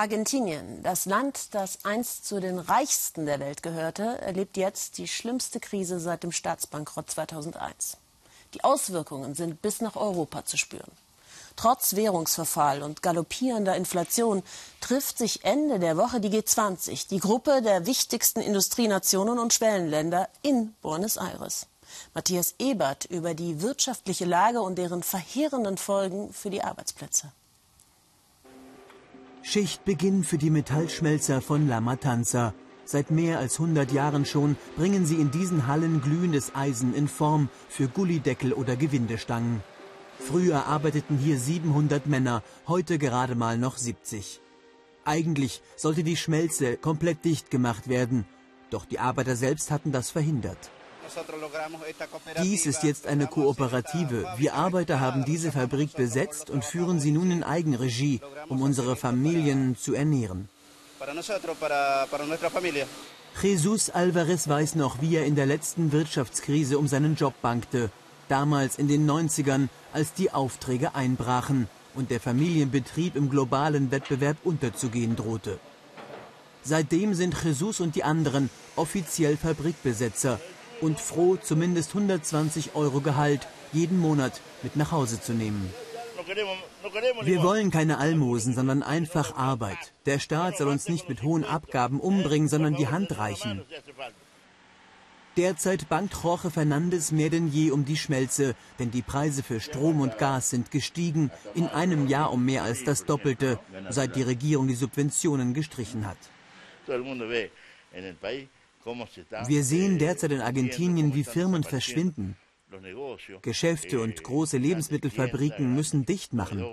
Argentinien, das Land, das einst zu den reichsten der Welt gehörte, erlebt jetzt die schlimmste Krise seit dem Staatsbankrott 2001. Die Auswirkungen sind bis nach Europa zu spüren. Trotz Währungsverfall und galoppierender Inflation trifft sich Ende der Woche die G20, die Gruppe der wichtigsten Industrienationen und Schwellenländer, in Buenos Aires. Matthias Ebert über die wirtschaftliche Lage und deren verheerenden Folgen für die Arbeitsplätze. Schichtbeginn für die Metallschmelzer von La Matanza. Seit mehr als 100 Jahren schon bringen sie in diesen Hallen glühendes Eisen in Form für Gullideckel oder Gewindestangen. Früher arbeiteten hier 700 Männer, heute gerade mal noch 70. Eigentlich sollte die Schmelze komplett dicht gemacht werden, doch die Arbeiter selbst hatten das verhindert. Dies ist jetzt eine Kooperative. Wir Arbeiter haben diese Fabrik besetzt und führen sie nun in Eigenregie, um unsere Familien zu ernähren. Jesus Alvarez weiß noch, wie er in der letzten Wirtschaftskrise um seinen Job bangte. Damals in den 90ern, als die Aufträge einbrachen und der Familienbetrieb im globalen Wettbewerb unterzugehen drohte. Seitdem sind Jesus und die anderen offiziell Fabrikbesetzer und froh, zumindest 120 Euro Gehalt jeden Monat mit nach Hause zu nehmen. Wir wollen keine Almosen, sondern einfach Arbeit. Der Staat soll uns nicht mit hohen Abgaben umbringen, sondern die Hand reichen. Derzeit bangt Jorge Fernandes mehr denn je um die Schmelze, denn die Preise für Strom und Gas sind gestiegen, in einem Jahr um mehr als das Doppelte, seit die Regierung die Subventionen gestrichen hat. Wir sehen derzeit in Argentinien, wie Firmen verschwinden. Geschäfte und große Lebensmittelfabriken müssen dicht machen.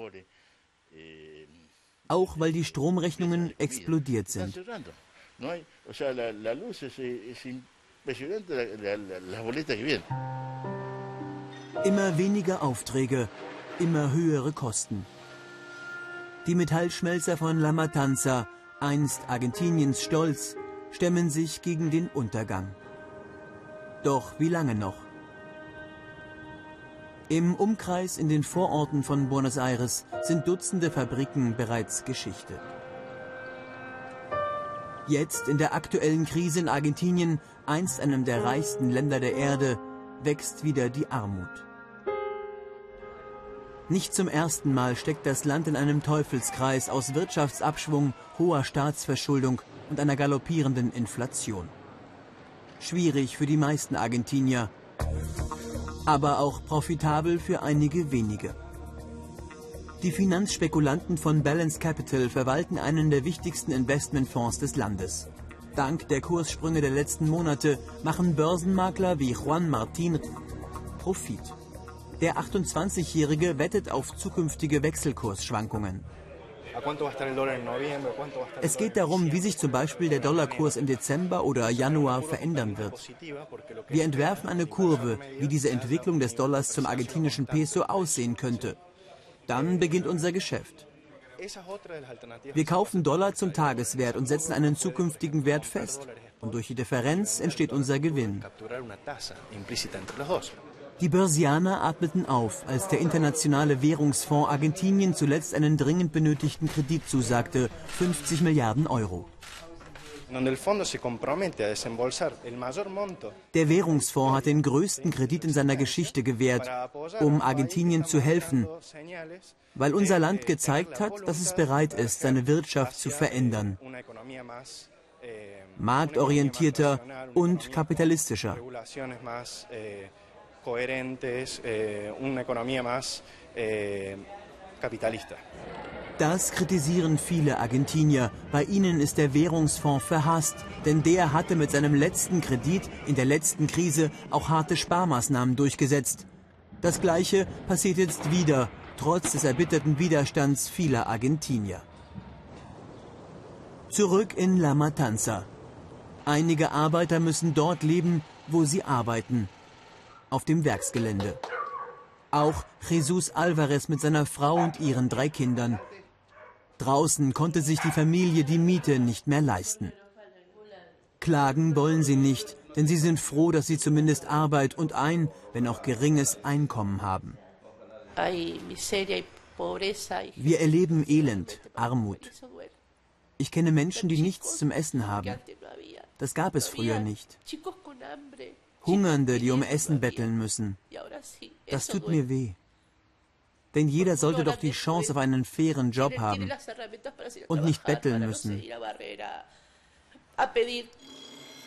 Auch weil die Stromrechnungen explodiert sind. Immer weniger Aufträge, immer höhere Kosten. Die Metallschmelzer von La Matanza, einst Argentiniens Stolz, stemmen sich gegen den Untergang. Doch wie lange noch? Im Umkreis in den Vororten von Buenos Aires sind Dutzende Fabriken bereits Geschichte. Jetzt in der aktuellen Krise in Argentinien, einst einem der reichsten Länder der Erde, wächst wieder die Armut. Nicht zum ersten Mal steckt das Land in einem Teufelskreis aus Wirtschaftsabschwung, hoher Staatsverschuldung und einer galoppierenden Inflation. Schwierig für die meisten Argentinier, aber auch profitabel für einige wenige. Die Finanzspekulanten von Balance Capital verwalten einen der wichtigsten Investmentfonds des Landes. Dank der Kurssprünge der letzten Monate machen Börsenmakler wie Juan Martin Profit. Der 28-Jährige wettet auf zukünftige Wechselkursschwankungen. Es geht darum, wie sich zum Beispiel der Dollarkurs im Dezember oder Januar verändern wird. Wir entwerfen eine Kurve, wie diese Entwicklung des Dollars zum argentinischen Peso aussehen könnte. Dann beginnt unser Geschäft. Wir kaufen Dollar zum Tageswert und setzen einen zukünftigen Wert fest. Und durch die Differenz entsteht unser Gewinn. Die Börsianer atmeten auf, als der Internationale Währungsfonds Argentinien zuletzt einen dringend benötigten Kredit zusagte, 50 Milliarden Euro. Der Währungsfonds hat den größten Kredit in seiner Geschichte gewährt, um Argentinien zu helfen, weil unser Land gezeigt hat, dass es bereit ist, seine Wirtschaft zu verändern. Marktorientierter und kapitalistischer coherentes, eh, una economía más eh. Das kritisieren viele Argentinier. Bei ihnen ist der Währungsfonds verhasst, denn der hatte mit seinem letzten Kredit in der letzten Krise auch harte Sparmaßnahmen durchgesetzt. Das Gleiche passiert jetzt wieder, trotz des erbitterten Widerstands vieler Argentinier. Zurück in La Matanza. Einige Arbeiter müssen dort leben, wo sie arbeiten auf dem Werksgelände. Auch Jesus Alvarez mit seiner Frau und ihren drei Kindern. Draußen konnte sich die Familie die Miete nicht mehr leisten. Klagen wollen sie nicht, denn sie sind froh, dass sie zumindest Arbeit und ein, wenn auch geringes Einkommen haben. Wir erleben Elend, Armut. Ich kenne Menschen, die nichts zum Essen haben. Das gab es früher nicht. Hungernde, die um Essen betteln müssen. Das tut mir weh. Denn jeder sollte doch die Chance auf einen fairen Job haben und nicht betteln müssen.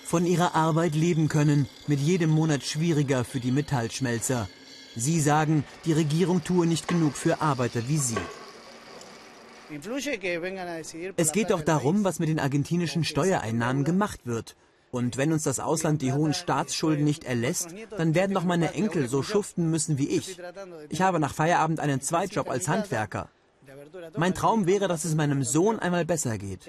Von ihrer Arbeit leben können, mit jedem Monat schwieriger für die Metallschmelzer. Sie sagen, die Regierung tue nicht genug für Arbeiter wie sie. Es geht doch darum, was mit den argentinischen Steuereinnahmen gemacht wird. Und wenn uns das Ausland die hohen Staatsschulden nicht erlässt, dann werden doch meine Enkel so schuften müssen wie ich. Ich habe nach Feierabend einen Zweitjob als Handwerker. Mein Traum wäre, dass es meinem Sohn einmal besser geht.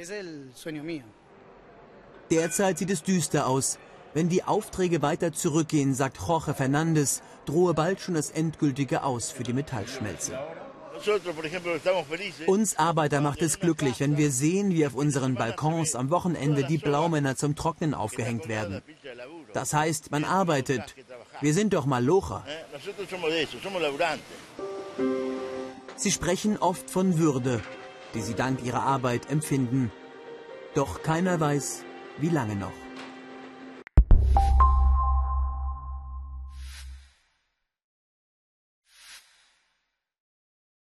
Derzeit sieht es düster aus. Wenn die Aufträge weiter zurückgehen, sagt Jorge Fernandes, drohe bald schon das endgültige Aus für die Metallschmelze. Uns Arbeiter macht es glücklich, wenn wir sehen, wie auf unseren Balkons am Wochenende die Blaumänner zum Trocknen aufgehängt werden. Das heißt, man arbeitet. Wir sind doch mal Locher. Sie sprechen oft von Würde, die sie dank ihrer Arbeit empfinden. Doch keiner weiß, wie lange noch.